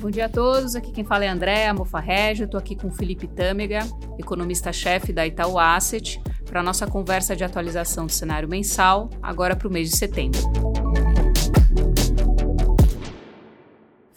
Bom dia a todos, aqui quem fala é Andréa Mofarrégio, estou aqui com Felipe Tâmega, economista-chefe da Itaú Asset, para a nossa conversa de atualização do cenário mensal, agora para o mês de setembro.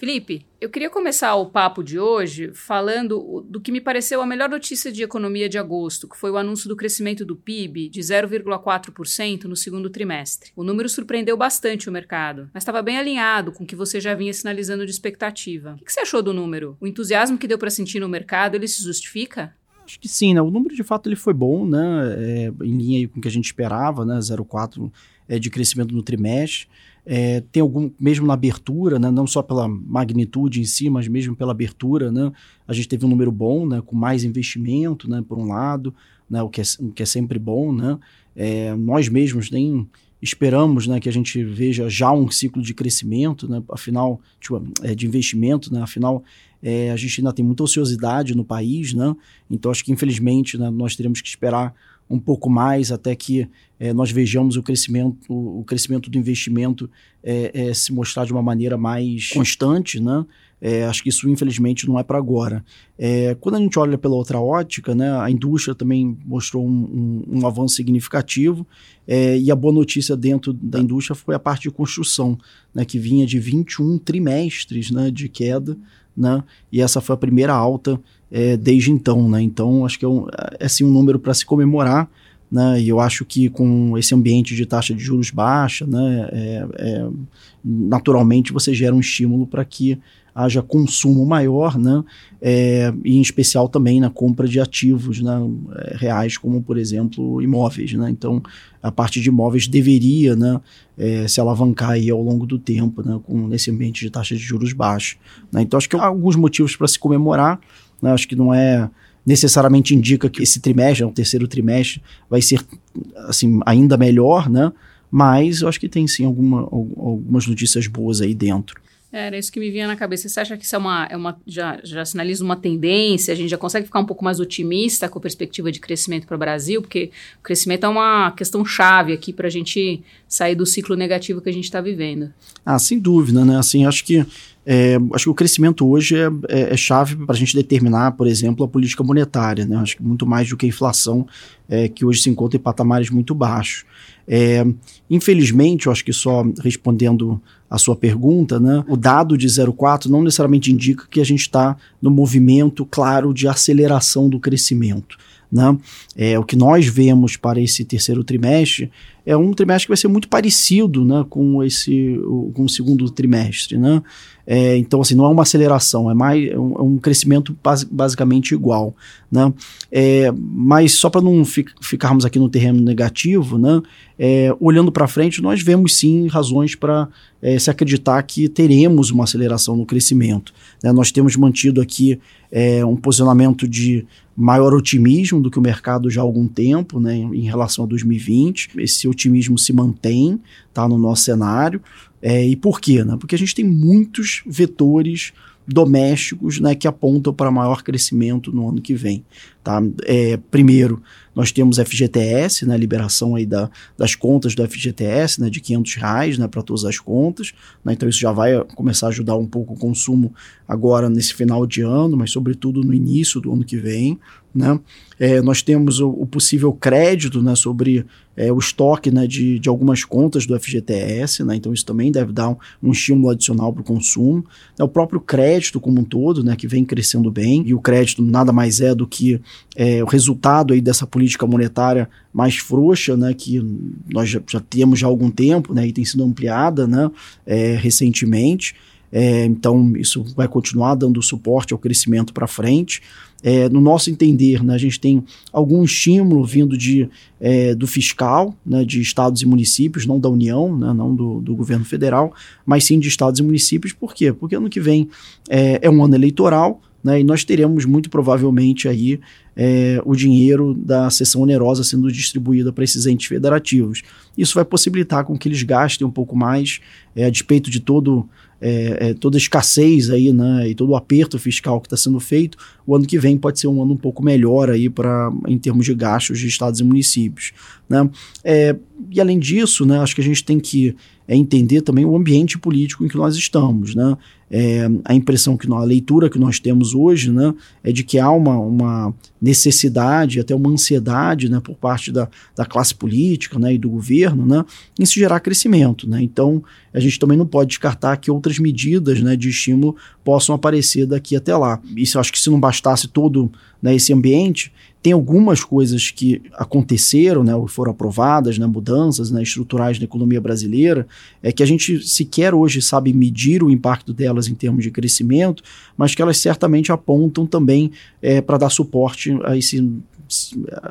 Felipe, eu queria começar o papo de hoje falando do que me pareceu a melhor notícia de economia de agosto, que foi o anúncio do crescimento do PIB de 0,4% no segundo trimestre. O número surpreendeu bastante o mercado, mas estava bem alinhado com o que você já vinha sinalizando de expectativa. O que você achou do número? O entusiasmo que deu para sentir no mercado, ele se justifica? Acho que sim, né? O número de fato ele foi bom, né? É, em linha com o que a gente esperava, né? 0,4 é, de crescimento no trimestre. É, tem algum, mesmo na abertura, né, não só pela magnitude em si, mas mesmo pela abertura, né, a gente teve um número bom, né, com mais investimento, né, por um lado, né, o, que é, o que é sempre bom. Né, é, nós mesmos nem esperamos né, que a gente veja já um ciclo de crescimento, né, afinal, tipo, é, de investimento, né, afinal, é, a gente ainda tem muita ociosidade no país, né, então acho que infelizmente né, nós teremos que esperar um pouco mais até que é, nós vejamos o crescimento, o, crescimento do investimento é, é, se mostrar de uma maneira mais constante, né? Acho que isso, infelizmente, não é para agora. Quando a gente olha pela outra ótica, né, a indústria também mostrou um, um, um avanço significativo, e a boa notícia dentro da indústria foi a parte de construção, né, que vinha de 21 trimestres né, de queda, né, e essa foi a primeira alta é, desde então, né? Então, acho que é, um, é assim, um número para se comemorar, né? E eu acho que com esse ambiente de taxa de juros baixa, né? É, é, naturalmente você gera um estímulo para que haja consumo maior, né? É, e em especial também na compra de ativos né? É, reais, como por exemplo imóveis, né? Então a parte de imóveis deveria, né? É, se alavancar aí ao longo do tempo, né? Com nesse ambiente de taxa de juros baixa. Né? Então acho que há alguns motivos para se comemorar. Né? Acho que não é necessariamente indica que esse trimestre, o terceiro trimestre, vai ser assim ainda melhor, né? Mas eu acho que tem sim alguma, algumas notícias boas aí dentro. É, era isso que me vinha na cabeça. Você acha que isso é uma, é uma já, já sinaliza uma tendência? A gente já consegue ficar um pouco mais otimista com a perspectiva de crescimento para o Brasil? Porque o crescimento é uma questão chave aqui para a gente sair do ciclo negativo que a gente está vivendo. Ah, sem dúvida, né? Assim, acho que é, acho que o crescimento hoje é, é, é chave para a gente determinar, por exemplo, a política monetária. Né? Acho que muito mais do que a inflação, é, que hoje se encontra em patamares muito baixos. É, infelizmente, eu acho que só respondendo a sua pergunta, né, o dado de 0,4 não necessariamente indica que a gente está no movimento claro de aceleração do crescimento. Né? É, o que nós vemos para esse terceiro trimestre é um trimestre que vai ser muito parecido né, com, esse, com o segundo trimestre. Né? É, então, assim, não é uma aceleração, é mais é um, é um crescimento bas, basicamente igual. Né? É, mas só para não fi, ficarmos aqui no terreno negativo, né, é, olhando para frente, nós vemos sim razões para é, se acreditar que teremos uma aceleração no crescimento. Né? Nós temos mantido aqui um posicionamento de maior otimismo do que o mercado já há algum tempo né, em relação a 2020. Esse otimismo se mantém tá, no nosso cenário. É, e por quê? Né? Porque a gente tem muitos vetores domésticos né, que apontam para maior crescimento no ano que vem. Tá? É, primeiro, nós temos FGTS, né, liberação aí da, das contas do FGTS, né, de 500 reais né, para todas as contas. Né, então isso já vai começar a ajudar um pouco o consumo agora nesse final de ano, mas sobretudo no início do ano que vem. Né? É, nós temos o, o, possível crédito né, sobre é, o estoque né, de, de algumas contas do FGTS, né? então isso também deve dar um, um estímulo adicional para o consumo. É, o próprio crédito como um todo, né, que vem crescendo bem, e o crédito nada mais é do que é, o resultado aí dessa política monetária mais frouxa, né, que nós já, já temos já há algum tempo né, e tem sido ampliada né, é, recentemente. É, então, isso vai continuar dando suporte ao crescimento para frente. É, no nosso entender, né, a gente tem algum estímulo vindo de, é, do fiscal, né, de estados e municípios, não da União, né, não do, do, governo federal, mas sim de estados e municípios. Por quê? Porque ano que vem é, é um ano eleitoral, né, e nós teremos muito provavelmente aí é, o dinheiro da sessão onerosa sendo distribuída para esses entes federativos. Isso vai possibilitar com que eles gastem um pouco mais, é, a despeito de todo, é, é toda a escassez aí, né, e todo o aperto fiscal que está sendo feito, o ano que vem pode ser um ano um pouco melhor aí para em termos de gastos de estados e municípios. Né? É, e além disso, né, acho que a gente tem que é entender também o ambiente político em que nós estamos, né? É, a impressão que nós, a leitura que nós temos hoje, né, é de que há uma, uma necessidade, até uma ansiedade, né, por parte da, da classe política, né, e do governo, né, em se gerar crescimento, né. Então, a gente também não pode descartar que outras medidas, né, de estímulo possam aparecer daqui até lá. Isso, acho que se não bastasse todo né, esse ambiente, tem algumas coisas que aconteceram, né, foram aprovadas, né, mudanças né, estruturais na economia brasileira, é que a gente sequer hoje sabe medir o impacto delas em termos de crescimento, mas que elas certamente apontam também é, para dar suporte a esse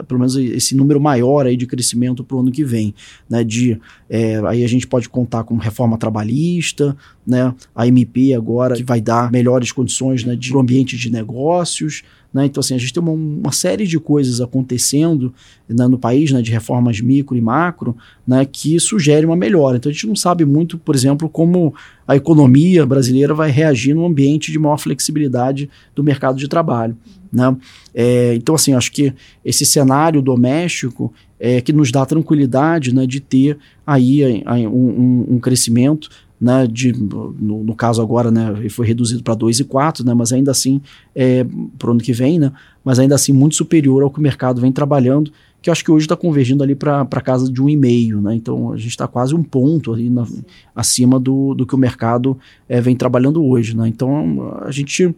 pelo menos esse número maior aí de crescimento para o ano que vem, né? De é, aí a gente pode contar com reforma trabalhista, né? A MP agora que vai dar melhores condições né, de ambiente de negócios, né? Então, assim, a gente tem uma, uma série de coisas acontecendo né, no país, né, de reformas micro e macro, né, que sugere uma melhora. Então, a gente não sabe muito, por exemplo, como a economia brasileira vai reagir no ambiente de maior flexibilidade do mercado de trabalho. Né? É, então, assim, acho que esse cenário doméstico é que nos dá tranquilidade né, de ter aí, um, um crescimento né, de, no, no, caso agora, né, ele foi reduzido para 2,4, né, mas ainda assim, é, para o ano que vem, né, mas ainda assim muito superior ao que o mercado vem trabalhando, que eu acho que hoje está convergindo ali para casa de 1,5, né, então a gente está quase um ponto ali na, acima do, do que o mercado é, vem trabalhando hoje, né, então a gente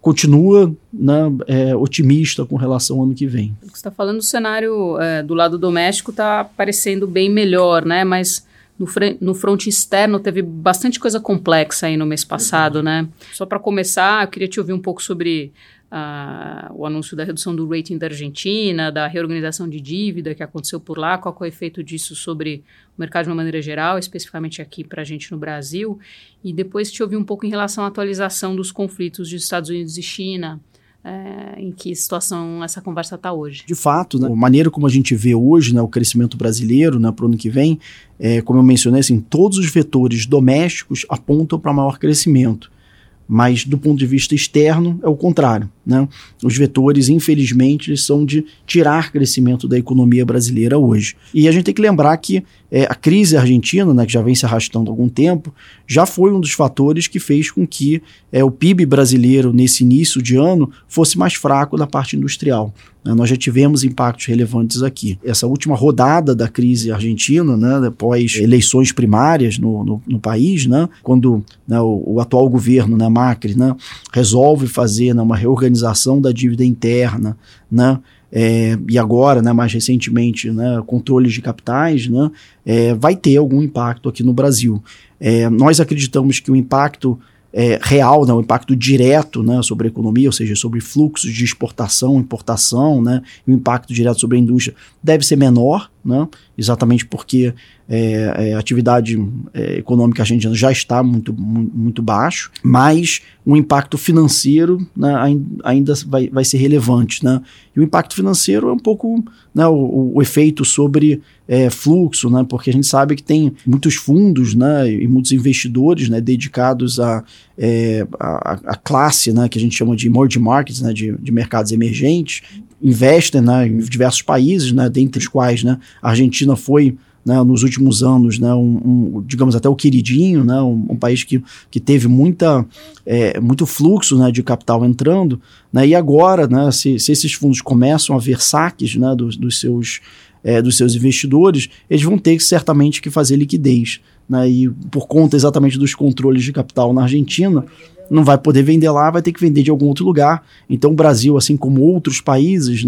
continua né, é, otimista com relação ao ano que vem. Você está falando do cenário é, do lado doméstico está parecendo bem melhor, né, mas no, no front externo teve bastante coisa complexa aí no mês passado, né? Só para começar, eu queria te ouvir um pouco sobre uh, o anúncio da redução do rating da Argentina, da reorganização de dívida que aconteceu por lá, qual é o efeito disso sobre o mercado de uma maneira geral, especificamente aqui para a gente no Brasil, e depois te ouvir um pouco em relação à atualização dos conflitos de Estados Unidos e China, é, em que situação essa conversa está hoje. De fato, né, a maneira como a gente vê hoje né, o crescimento brasileiro né, para o ano que vem, é, como eu mencionei, assim, todos os vetores domésticos apontam para maior crescimento. Mas do ponto de vista externo é o contrário. Né? Os vetores, infelizmente, são de tirar crescimento da economia brasileira hoje. E a gente tem que lembrar que é, a crise argentina, né, que já vem se arrastando há algum tempo, já foi um dos fatores que fez com que é, o PIB brasileiro, nesse início de ano, fosse mais fraco da parte industrial. Né? Nós já tivemos impactos relevantes aqui. Essa última rodada da crise argentina, né, após eleições primárias no, no, no país, né, quando né, o, o, atual governo, né, Macri, né, resolve fazer né, uma reorganização da dívida interna, né, é, e agora, né, mais recentemente, né, controles de capitais, né, é, vai ter algum impacto aqui no Brasil. É, nós acreditamos que o impacto é, real, né, o impacto direto né, sobre a economia, ou seja, sobre fluxos de exportação, importação, né, o impacto direto sobre a indústria deve ser menor, né, exatamente porque é, é, a atividade é, econômica argentina já está muito, muito baixo, mas o impacto financeiro né, ainda vai, vai ser relevante. Né? E o impacto financeiro é um pouco né, o, o efeito sobre é, fluxo, né, porque a gente sabe que tem muitos fundos né, e muitos investidores né, dedicados a, é, a, a, classe né, que a gente chama de emerging markets, né, de, de mercados emergentes, investem né, em diversos países, né, dentre os quais né, a Argentina foi né, nos últimos anos, né, um, um, digamos até o queridinho, né, um, um, país que, que teve muita, é, muito fluxo né, de capital entrando, né, e agora, né, se, se esses fundos começam a ver saques dos, dos, seus, é, dos seus investidores, eles vão ter certamente que fazer liquidez. E por conta exatamente dos controles de capital na Argentina, não vai poder vender lá, vai ter que vender de algum outro lugar. Então o Brasil, assim como outros países,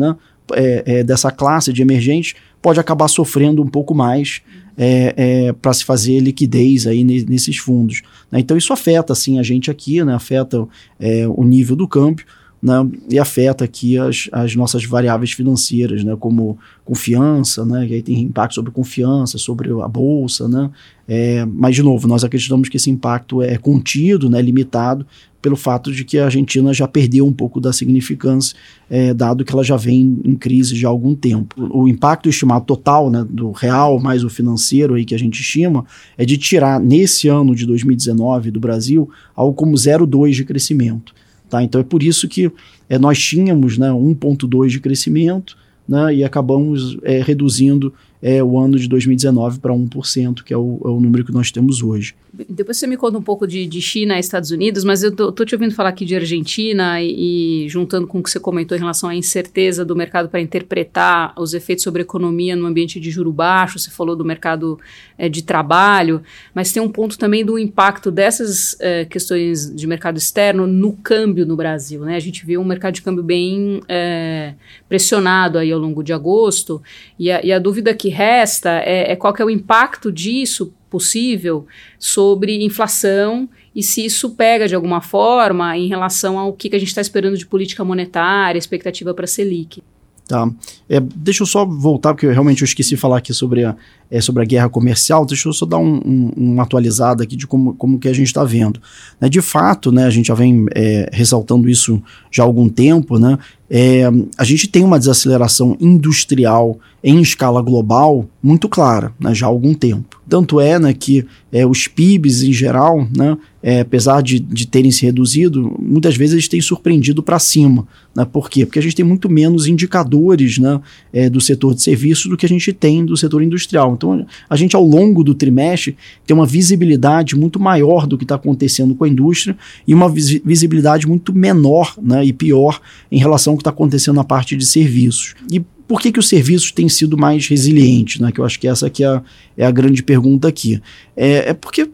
é, é, dessa classe de emergentes pode acabar sofrendo um pouco mais é, é, para se fazer liquidez aí nesses fundos. Né? Então isso afeta assim a gente aqui, né? afeta é, o nível do câmbio né? e afeta aqui as, as nossas variáveis financeiras, né? como confiança, né? aí tem impacto sobre confiança, sobre a bolsa, né? É, mas de novo, nós acreditamos que esse impacto é contido, né? limitado pelo fato de que a Argentina já perdeu um pouco da significância, é, dado que ela já vem em crise já há algum tempo. O impacto estimado total né, do real mais o financeiro aí que a gente estima é de tirar nesse ano de 2019 do Brasil algo como 0,2 de crescimento. Tá? Então é por isso que é, nós tínhamos né, 1,2 de crescimento né, e acabamos é, reduzindo é, o ano de 2019 para 1%, que é o, é o número que nós temos hoje. Depois você me conta um pouco de, de China e Estados Unidos, mas eu tô, te ouvindo falar aqui de Argentina e, e, juntando com o que você comentou em relação à incerteza do mercado para interpretar os efeitos sobre a economia no ambiente de juro baixo, você falou do mercado é, de trabalho, mas tem um ponto também do impacto dessas é, questões de mercado externo no câmbio no Brasil, né? A gente viu um mercado de câmbio bem é, pressionado aí ao longo de agosto e a, e a dúvida que resta é, é qual é o impacto disso possível sobre inflação e se isso pega de alguma forma em relação ao que, que a gente está esperando de política monetária, expectativa para a Selic. Tá. É, deixa eu só voltar, porque eu realmente eu esqueci de falar aqui sobre a, é, sobre a guerra comercial. Deixa eu só dar um, um, uma atualizada aqui de como, como que a gente está vendo. Né, de fato, né, a gente já vem é, ressaltando isso já há algum tempo, né, é, a gente tem uma desaceleração industrial em escala global muito clara, né, já há algum tempo. Tanto é né, que é, os PIBs em geral, né, é, apesar de, de terem se reduzido, muitas vezes eles têm surpreendido para cima. Né, por quê? Porque a gente tem muito menos indicadores né, é, do setor de serviços do que a gente tem do setor industrial. Então, a gente, ao longo do trimestre, tem uma visibilidade muito maior do que está acontecendo com a indústria e uma visibilidade muito menor né, e pior em relação ao que está acontecendo na parte de serviços. E por que, que os serviços têm sido mais resilientes? Né? Que eu acho que essa aqui é a, é a grande pergunta aqui. É, é porque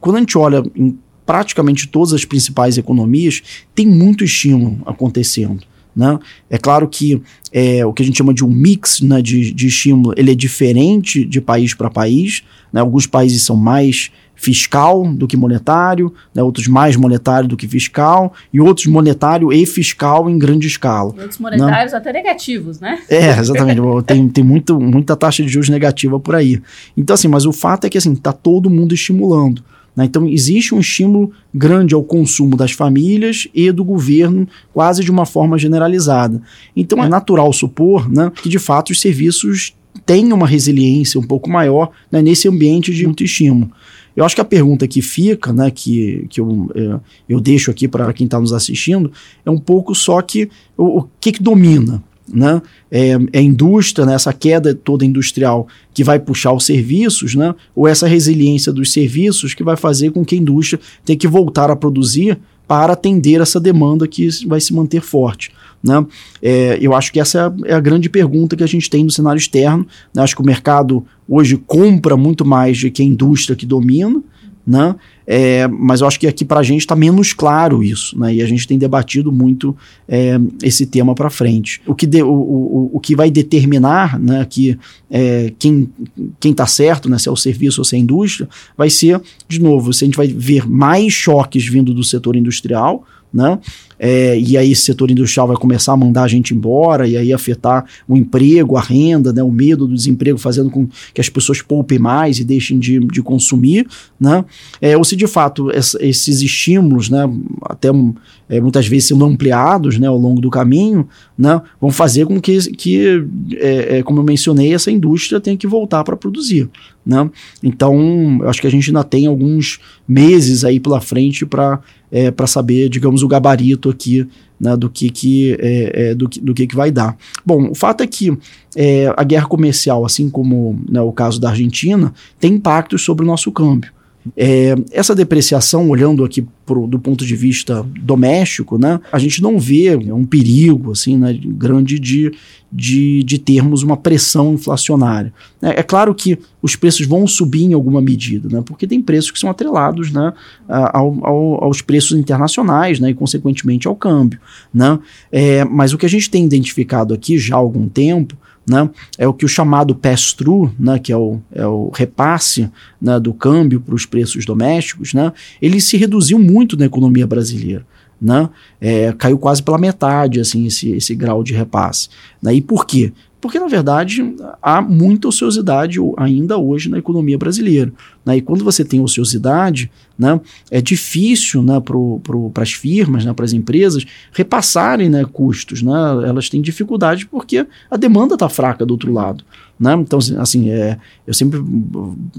quando a gente olha em praticamente todas as principais economias, tem muito estímulo acontecendo. Né? É claro que é, o que a gente chama de um mix né, de, de estímulo ele é diferente de país para país. Né? Alguns países são mais fiscal do que monetário, né, outros mais monetário do que fiscal, e outros monetário e fiscal em grande escala. E outros monetários né? até negativos, né? É, exatamente. tem tem muito, muita taxa de juros negativa por aí. Então, assim, mas o fato é que assim, está todo mundo estimulando. Né? Então, existe um estímulo grande ao consumo das famílias e do governo, quase de uma forma generalizada. Então, é natural supor né, que, de fato, os serviços tenham uma resiliência um pouco maior né, nesse ambiente de muito estímulo. Eu acho que a pergunta que fica, né, que, que eu, é, eu deixo aqui para quem está nos assistindo, é um pouco só que o, o que, que domina. Né? É, é a indústria, né, essa queda toda industrial que vai puxar os serviços, né? ou essa resiliência dos serviços que vai fazer com que a indústria tenha que voltar a produzir para atender essa demanda que vai se manter forte. Né? É, eu acho que essa é a, é a, grande pergunta que a gente tem no cenário externo. Né? Acho que o mercado hoje compra muito mais do que a indústria que domina, né? É, mas eu acho que aqui para a gente está menos claro isso, né? E a gente tem debatido muito é, esse tema para frente. O que, de, o, o, o que vai determinar né, que é, quem está certo, né, se é o serviço ou se é a indústria, vai ser, de novo, se a gente vai ver mais choques vindo do setor industrial, né? É, e aí esse setor industrial vai começar a mandar a gente embora e aí afetar o emprego, a renda, né, o medo do desemprego, fazendo com que as pessoas poupem mais e deixem de, de consumir, né? É, ou se de fato esses estímulos, né, até é, muitas vezes sendo ampliados, né, ao longo do caminho, né, vão fazer com que, que é, é, como eu mencionei, essa indústria tenha que voltar para produzir, né? Então, acho que a gente ainda tem alguns meses aí pela frente para é, saber, digamos, o gabarito aqui né, do que que, é, é, do, que, do que que vai dar. Bom, o fato é que é, a guerra comercial, assim como né, o caso da Argentina, tem impactos sobre o nosso câmbio. É, essa depreciação, olhando aqui pro, do ponto de vista doméstico, né, a gente não vê um perigo assim, né, grande de, de, de termos uma pressão inflacionária. É, é, claro que os preços vão subir em alguma medida, né, porque tem preços que são atrelados né, ao, ao, aos preços internacionais né, e, consequentemente, ao câmbio. Né. É, mas o que a gente tem identificado aqui já há algum tempo né, é o que o chamado pass-through, né, que é o, é o repasse né, do câmbio para os preços domésticos, né, ele se reduziu muito na economia brasileira. Né, é, caiu quase pela metade assim, esse, esse grau de repasse. Né, e por quê? Porque, na verdade, há muita ociosidade ainda hoje na economia brasileira. Né? E quando você tem ociosidade, né, é difícil né, para as firmas, né, para as empresas, repassarem né, custos. Né? Elas têm dificuldade porque a demanda está fraca do outro lado. Né? Então, assim, assim é, eu sempre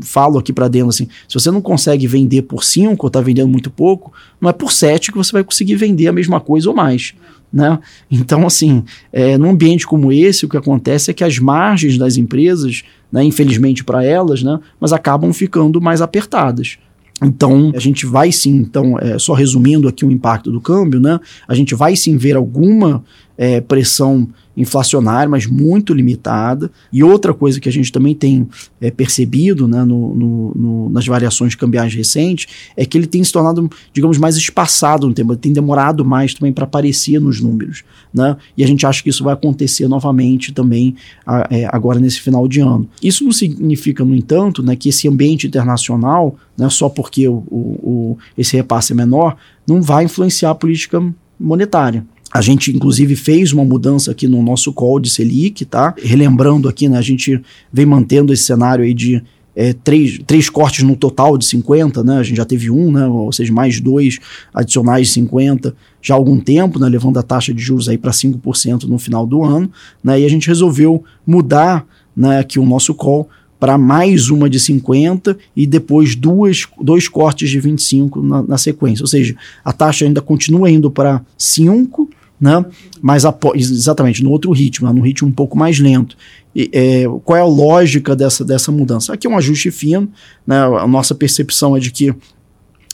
falo aqui para dentro assim: se você não consegue vender por 5 ou está vendendo muito pouco, não é por 7 que você vai conseguir vender a mesma coisa ou mais. Né? Então, assim, é, num ambiente como esse, o que acontece é que as margens das empresas né, infelizmente para elas, né, mas acabam ficando mais apertadas. Então, a gente vai sim, então, é, só resumindo aqui o impacto do câmbio, né? A gente vai sim ver alguma é, pressão inflacionária, mas muito limitada. E outra coisa que a gente também tem é, percebido né, no, no, no, nas variações cambiais recentes é que ele tem se tornado, digamos, mais espaçado no tempo, tem demorado mais também para aparecer nos números. Né? E a gente acha que isso vai acontecer novamente também a, é, agora nesse final de ano. Isso não significa, no entanto, né, que esse ambiente internacional, né, só porque o, o, o, esse repasse é menor, não vai influenciar a política monetária. A gente, inclusive, fez uma mudança aqui no nosso call de Selic, tá? Relembrando aqui, né? A gente vem mantendo esse cenário aí de é, três, três cortes no total de 50, né? A gente já teve um, né? Ou seja, mais dois adicionais de 50 já há algum tempo, né? Levando a taxa de juros aí para 5% no final do ano, né? E a gente resolveu mudar, né? Aqui o nosso call para mais uma de 50 e depois duas, dois cortes de 25 na, na sequência. Ou seja, a taxa ainda continua indo para 5, né? Mas exatamente no outro ritmo, no ritmo um pouco mais lento. E, é, qual é a lógica dessa, dessa mudança? Aqui é um ajuste fino, né? A nossa percepção é de que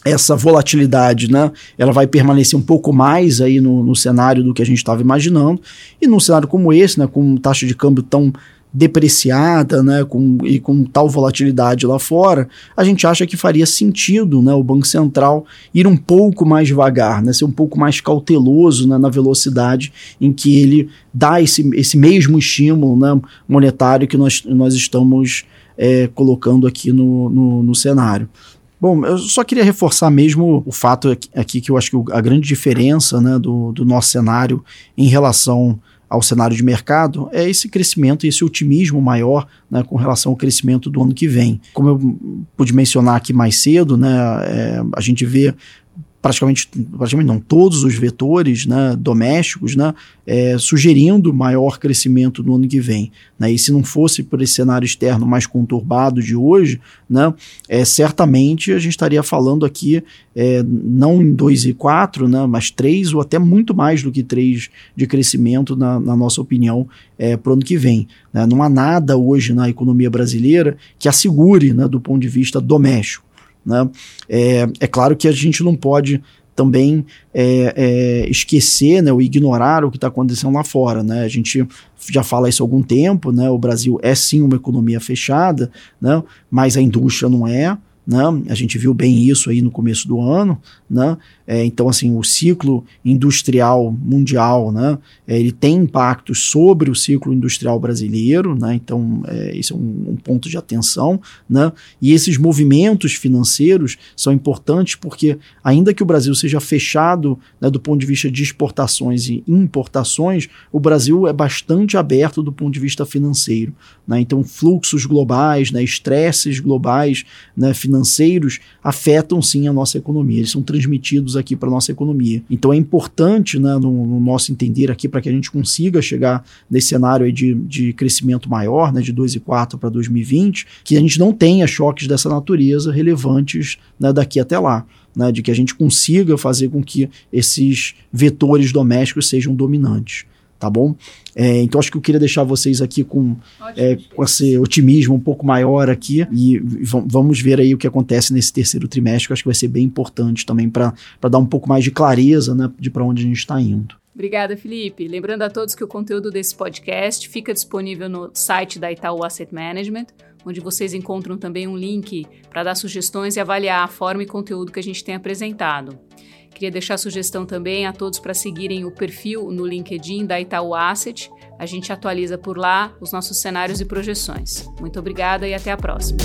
essa volatilidade, né, ela vai permanecer um pouco mais aí no, no cenário do que a gente estava imaginando, e num cenário como esse, né, com taxa de câmbio tão depreciada, né, com, e com tal volatilidade lá fora, a gente acha que faria sentido, né, o Banco Central ir um pouco mais devagar, né, ser um pouco mais cauteloso né, na velocidade em que ele dá esse, esse mesmo estímulo né, monetário que nós, nós estamos é, colocando aqui no, no, no cenário. Bom, eu só queria reforçar mesmo o fato aqui que eu acho que a grande diferença né, do, do nosso cenário em relação ao cenário de mercado é esse crescimento, esse otimismo maior né, com relação ao crescimento do ano que vem. Como eu pude mencionar aqui mais cedo, né, é, a gente vê praticamente, praticamente não, todos os vetores né, domésticos né, é, sugerindo maior crescimento no ano que vem. Né, e se não fosse por esse cenário externo mais conturbado de hoje, né, é, certamente a gente estaria falando aqui é, não em 2,4, né, mas 3 ou até muito mais do que 3 de crescimento, na, na nossa opinião, é, para o ano que vem. Né. Não há nada hoje na economia brasileira que assegure, né, do ponto de vista doméstico. Né? É, é claro que a gente não pode também é, é, esquecer né, ou ignorar o que está acontecendo lá fora. Né? A gente já fala isso há algum tempo, né? o Brasil é sim uma economia fechada, né? mas a indústria não é. Né? A gente viu bem isso aí no começo do ano, né? É, então, assim, o ciclo industrial mundial, né? É, ele tem impactos sobre o ciclo industrial brasileiro, né? Então, é, isso é um, um, ponto de atenção, né? E esses movimentos financeiros são importantes porque, ainda que o Brasil seja fechado né, do ponto de vista de exportações e importações, o Brasil é bastante aberto do ponto de vista financeiro, né? Então, fluxos globais, né? Estresses globais, né? Financeiros afetam sim a nossa economia. Eles são transmitidos aqui para nossa economia. Então é importante, né, no, no nosso entender aqui, para que a gente consiga chegar nesse cenário de, de crescimento maior, né, de 2,4 para 2020, que a gente não tenha choques dessa natureza relevantes né, daqui até lá. Né, de que a gente consiga fazer com que esses vetores domésticos sejam dominantes tá bom? É, então acho que eu queria deixar vocês aqui com, é, com esse otimismo um pouco maior aqui e vamos ver aí o que acontece nesse terceiro trimestre, que acho que vai ser bem importante também para dar um pouco mais de clareza né, de para onde a gente está indo. Obrigada, Felipe. Lembrando a todos que o conteúdo desse podcast fica disponível no site da Itaú Asset Management, onde vocês encontram também um link para dar sugestões e avaliar a forma e conteúdo que a gente tem apresentado. Queria deixar sugestão também a todos para seguirem o perfil no LinkedIn da Itaú Asset. A gente atualiza por lá os nossos cenários e projeções. Muito obrigada e até a próxima.